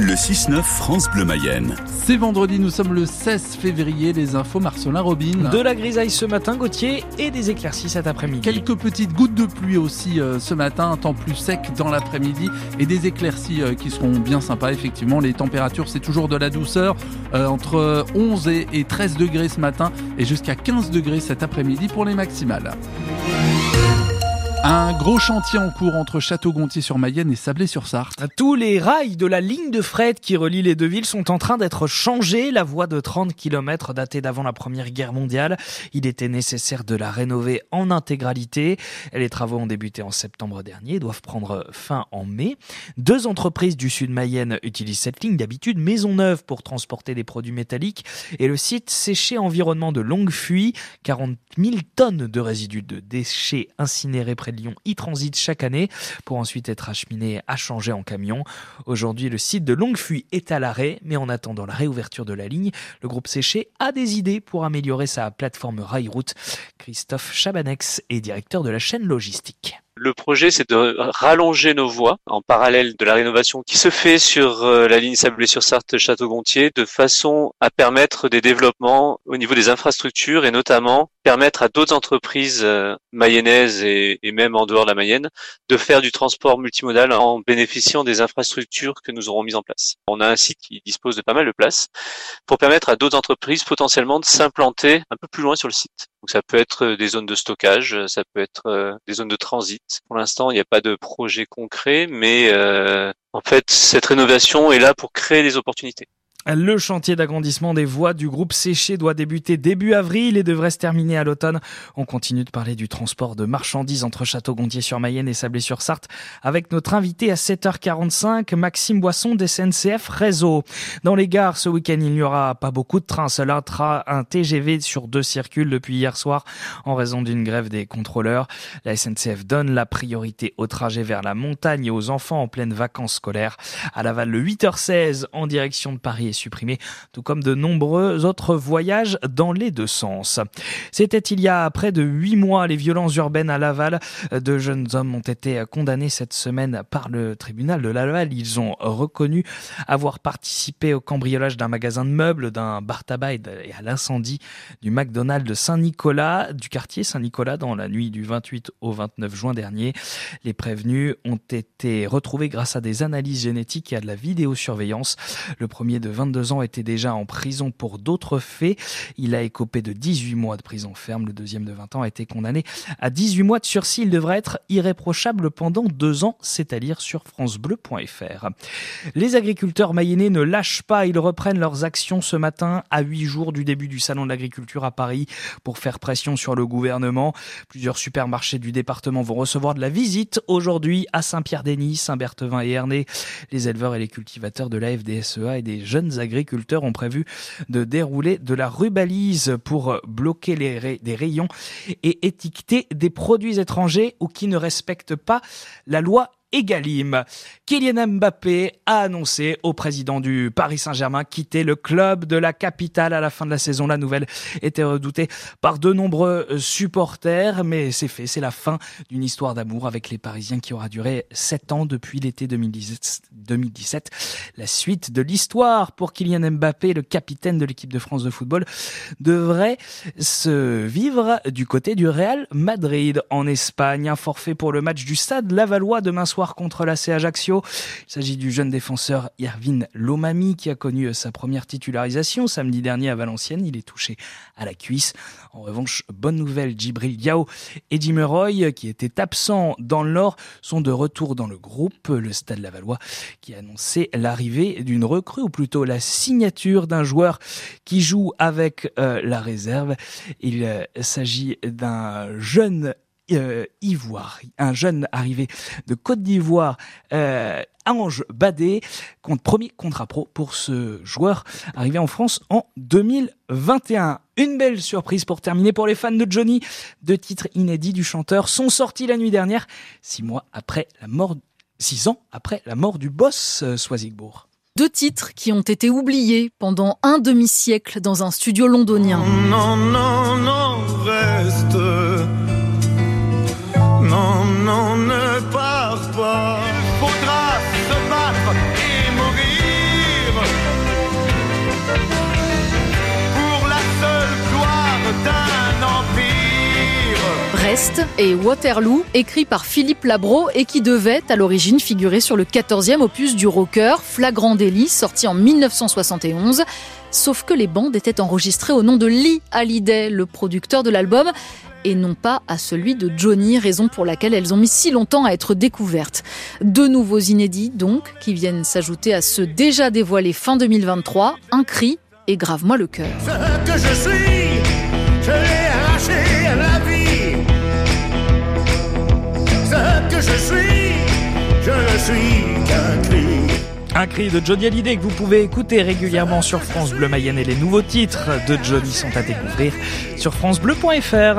Le 6-9 France Bleu Mayenne. C'est vendredi, nous sommes le 16 février, les infos Marcelin Robin. De la grisaille ce matin, Gauthier, et des éclaircies cet après-midi. Quelques petites gouttes de pluie aussi euh, ce matin, un temps plus sec dans l'après-midi et des éclaircies euh, qui seront bien sympas. Effectivement, les températures, c'est toujours de la douceur, euh, entre 11 et, et 13 degrés ce matin et jusqu'à 15 degrés cet après-midi pour les maximales. Un gros chantier en cours entre Château-Gontier-sur-Mayenne et Sablé-sur-Sarthe. Tous les rails de la ligne de fret qui relie les deux villes sont en train d'être changés. La voie de 30 km datée d'avant la Première Guerre mondiale, il était nécessaire de la rénover en intégralité. Les travaux ont débuté en septembre dernier et doivent prendre fin en mai. Deux entreprises du sud Mayenne utilisent cette ligne d'habitude, Maisonneuve pour transporter des produits métalliques et le site séché environnement de Longuefuy, 40 000 tonnes de résidus de déchets incinérés près Lyon y transitent chaque année pour ensuite être acheminés à changer en camion. Aujourd'hui, le site de Longuefuy est à l'arrêt, mais en attendant la réouverture de la ligne, le groupe Séché a des idées pour améliorer sa plateforme Railroute. Christophe Chabanex est directeur de la chaîne logistique. Le projet, c'est de rallonger nos voies en parallèle de la rénovation qui se fait sur euh, la ligne Sablé-sur-Sarthe Château-Gontier de façon à permettre des développements au niveau des infrastructures et notamment permettre à d'autres entreprises euh, mayennaises et, et, même en dehors de la Mayenne de faire du transport multimodal en bénéficiant des infrastructures que nous aurons mises en place. On a un site qui dispose de pas mal de places pour permettre à d'autres entreprises potentiellement de s'implanter un peu plus loin sur le site. Donc ça peut être des zones de stockage, ça peut être des zones de transit. Pour l'instant, il n'y a pas de projet concret, mais euh, en fait, cette rénovation est là pour créer des opportunités. Le chantier d'agrandissement des voies du groupe Séché doit débuter début avril et devrait se terminer à l'automne. On continue de parler du transport de marchandises entre Château-Gontier-sur-Mayenne et Sablé-sur-Sarthe avec notre invité à 7h45, Maxime Boisson d'SNCF Réseau. Dans les gares, ce week-end, il n'y aura pas beaucoup de trains. Un train, un TGV sur deux circulent depuis hier soir en raison d'une grève des contrôleurs. La SNCF donne la priorité au trajet vers la montagne et aux enfants en pleine vacances scolaires. À Laval, le 8h16 en direction de Paris supprimé, tout comme de nombreux autres voyages dans les deux sens. C'était il y a près de huit mois, les violences urbaines à Laval. De jeunes hommes ont été condamnés cette semaine par le tribunal de Laval. Ils ont reconnu avoir participé au cambriolage d'un magasin de meubles, d'un bar tabac et à l'incendie du McDonald's de Saint-Nicolas, du quartier Saint-Nicolas dans la nuit du 28 au 29 juin dernier. Les prévenus ont été retrouvés grâce à des analyses génétiques et à de la vidéosurveillance. Le premier de 22 ans était déjà en prison pour d'autres faits. Il a écopé de 18 mois de prison ferme. Le deuxième de 20 ans a été condamné à 18 mois de sursis. Il devrait être irréprochable pendant deux ans, c'est à dire sur francebleu.fr. Les agriculteurs mayennais ne lâchent pas. Ils reprennent leurs actions ce matin à huit jours du début du salon de l'agriculture à Paris pour faire pression sur le gouvernement. Plusieurs supermarchés du département vont recevoir de la visite aujourd'hui à Saint-Pierre-Denis, Saint-Berthevin et Ernée. Les éleveurs et les cultivateurs de la FDSEA et des jeunes agriculteurs ont prévu de dérouler de la rubalise pour bloquer les des rayons et étiqueter des produits étrangers ou qui ne respectent pas la loi Egalim. Kylian Mbappé a annoncé au président du Paris Saint-Germain quitter le club de la capitale à la fin de la saison. La nouvelle était redoutée par de nombreux supporters, mais c'est fait, c'est la fin d'une histoire d'amour avec les Parisiens qui aura duré sept ans depuis l'été 2017. La suite de l'histoire pour Kylian Mbappé, le capitaine de l'équipe de France de football, devrait se vivre du côté du Real Madrid en Espagne. Un forfait pour le match du Stade Lavallois demain soir contre l'AC Ajaccio. Il s'agit du jeune défenseur Irvin Lomami qui a connu sa première titularisation samedi dernier à Valenciennes. Il est touché à la cuisse. En revanche, bonne nouvelle, Djibril Diao et Jimeroy, qui étaient absents dans le Nord, sont de retour dans le groupe. Le Stade Lavallois qui a annoncé l'arrivée d'une recrue, ou plutôt la signature d'un joueur qui joue avec euh, la réserve. Il euh, s'agit d'un jeune euh, Ivoire, un jeune arrivé de Côte d'Ivoire, euh, Ange Badé, compte premier contrat pro pour ce joueur arrivé en France en 2021. Une belle surprise pour terminer pour les fans de Johnny. Deux titres inédits du chanteur sont sortis la nuit dernière, six mois après la mort, six ans après la mort du boss euh, Swazigbourg. Deux titres qui ont été oubliés pendant un demi-siècle dans un studio londonien. Non, non, non, reste non, pas. Il se battre et mourir pour la seule gloire d'un empire. Reste et Waterloo, écrit par Philippe Labro et qui devait à l'origine figurer sur le 14e opus du rocker Flagrant délit, sorti en 1971. Sauf que les bandes étaient enregistrées au nom de Lee Hallyday, le producteur de l'album, et non pas à celui de Johnny, raison pour laquelle elles ont mis si longtemps à être découvertes. Deux nouveaux inédits donc, qui viennent s'ajouter à ceux déjà dévoilés fin 2023, Un cri et Grave-moi le cœur. Ce que je suis, je l'ai arraché à la vie. Ce que je suis, je ne suis qu'un cri. Un cri de Johnny Hallyday que vous pouvez écouter régulièrement sur France Bleu Mayenne et les nouveaux titres de Johnny sont à découvrir sur francebleu.fr.